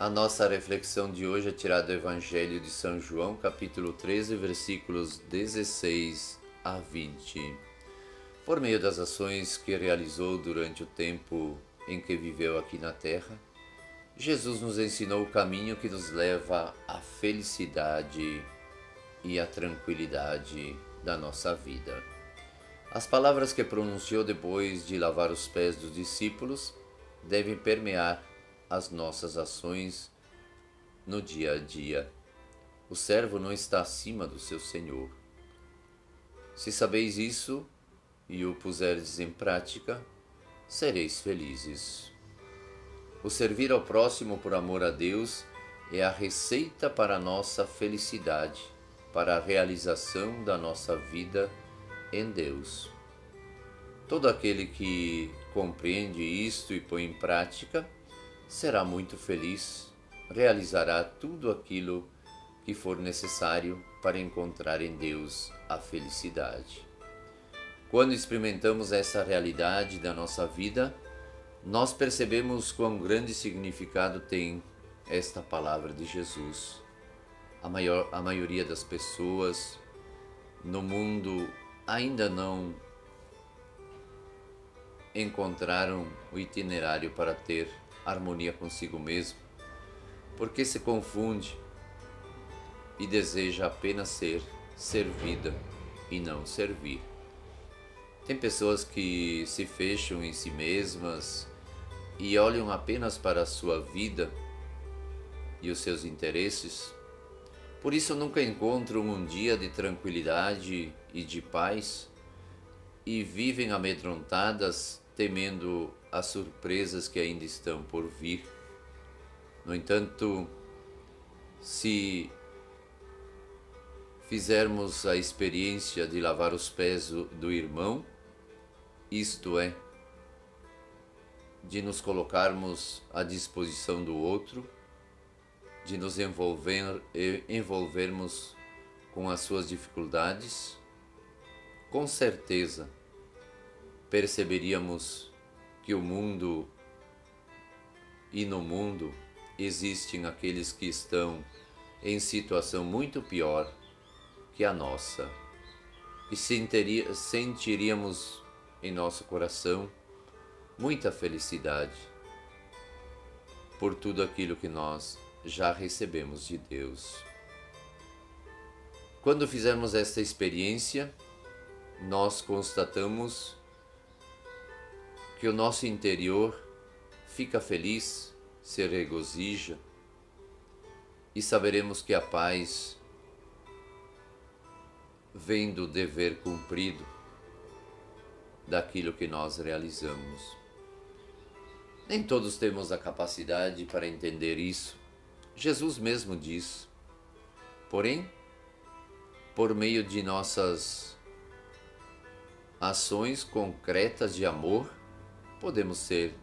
A nossa reflexão de hoje é tirada do Evangelho de São João, capítulo 13, versículos 16 a 20. Por meio das ações que realizou durante o tempo em que viveu aqui na terra, Jesus nos ensinou o caminho que nos leva à felicidade e à tranquilidade da nossa vida. As palavras que pronunciou depois de lavar os pés dos discípulos devem permear as nossas ações no dia a dia. O servo não está acima do seu senhor. Se sabeis isso e o puserdes em prática, sereis felizes. O servir ao próximo por amor a Deus é a receita para a nossa felicidade, para a realização da nossa vida em Deus. Todo aquele que compreende isto e põe em prática será muito feliz, realizará tudo aquilo que for necessário para encontrar em Deus a felicidade. Quando experimentamos essa realidade da nossa vida, nós percebemos quão grande significado tem esta palavra de Jesus. A, maior, a maioria das pessoas no mundo ainda não encontraram o itinerário para ter harmonia consigo mesmo, porque se confunde e deseja apenas ser servida e não servir. Tem pessoas que se fecham em si mesmas e olham apenas para a sua vida e os seus interesses. Por isso nunca encontram um dia de tranquilidade e de paz e vivem amedrontadas, temendo as surpresas que ainda estão por vir. No entanto, se fizermos a experiência de lavar os pés do irmão, isto é, de nos colocarmos à disposição do outro, de nos envolver, envolvermos com as suas dificuldades, com certeza perceberíamos que o mundo e no mundo existem aqueles que estão em situação muito pior que a nossa e sentiríamos em nosso coração muita felicidade por tudo aquilo que nós já recebemos de Deus. Quando fizermos esta experiência, nós constatamos que o nosso interior fica feliz, se regozija e saberemos que a paz vem do dever cumprido daquilo que nós realizamos. Nem todos temos a capacidade para entender isso. Jesus mesmo diz. Porém, por meio de nossas ações concretas de amor, podemos ser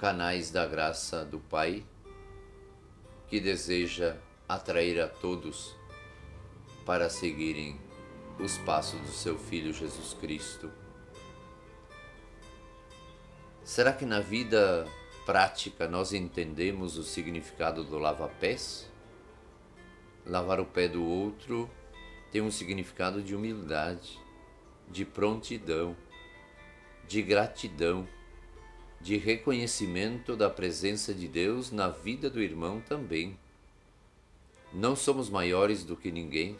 canais da graça do Pai que deseja atrair a todos para seguirem os passos do seu Filho Jesus Cristo. Será que na vida prática nós entendemos o significado do lava-pés? Lavar o pé do outro tem um significado de humildade, de prontidão, de gratidão, de reconhecimento da presença de Deus na vida do irmão também. Não somos maiores do que ninguém.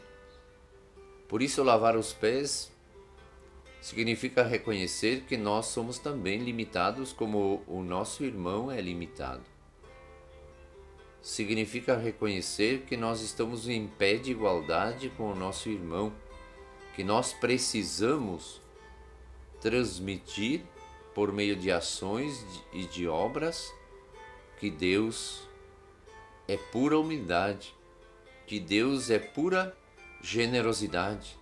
Por isso, lavar os pés significa reconhecer que nós somos também limitados como o nosso irmão é limitado. Significa reconhecer que nós estamos em pé de igualdade com o nosso irmão, que nós precisamos transmitir por meio de ações e de obras que Deus é pura humildade, que Deus é pura generosidade,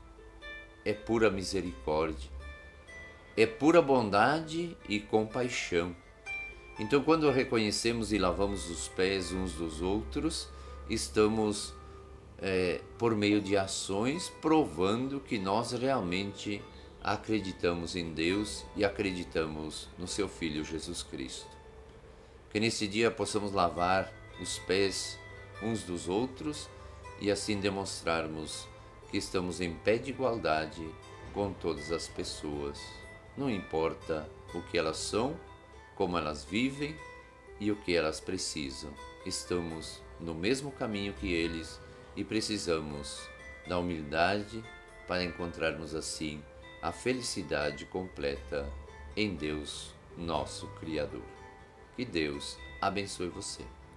é pura misericórdia é pura bondade e compaixão. Então, quando reconhecemos e lavamos os pés uns dos outros, estamos, é, por meio de ações, provando que nós realmente acreditamos em Deus e acreditamos no Seu Filho Jesus Cristo. Que nesse dia possamos lavar os pés uns dos outros e assim demonstrarmos que estamos em pé de igualdade com todas as pessoas. Não importa o que elas são, como elas vivem e o que elas precisam. Estamos no mesmo caminho que eles e precisamos da humildade para encontrarmos assim a felicidade completa em Deus, nosso Criador. Que Deus abençoe você.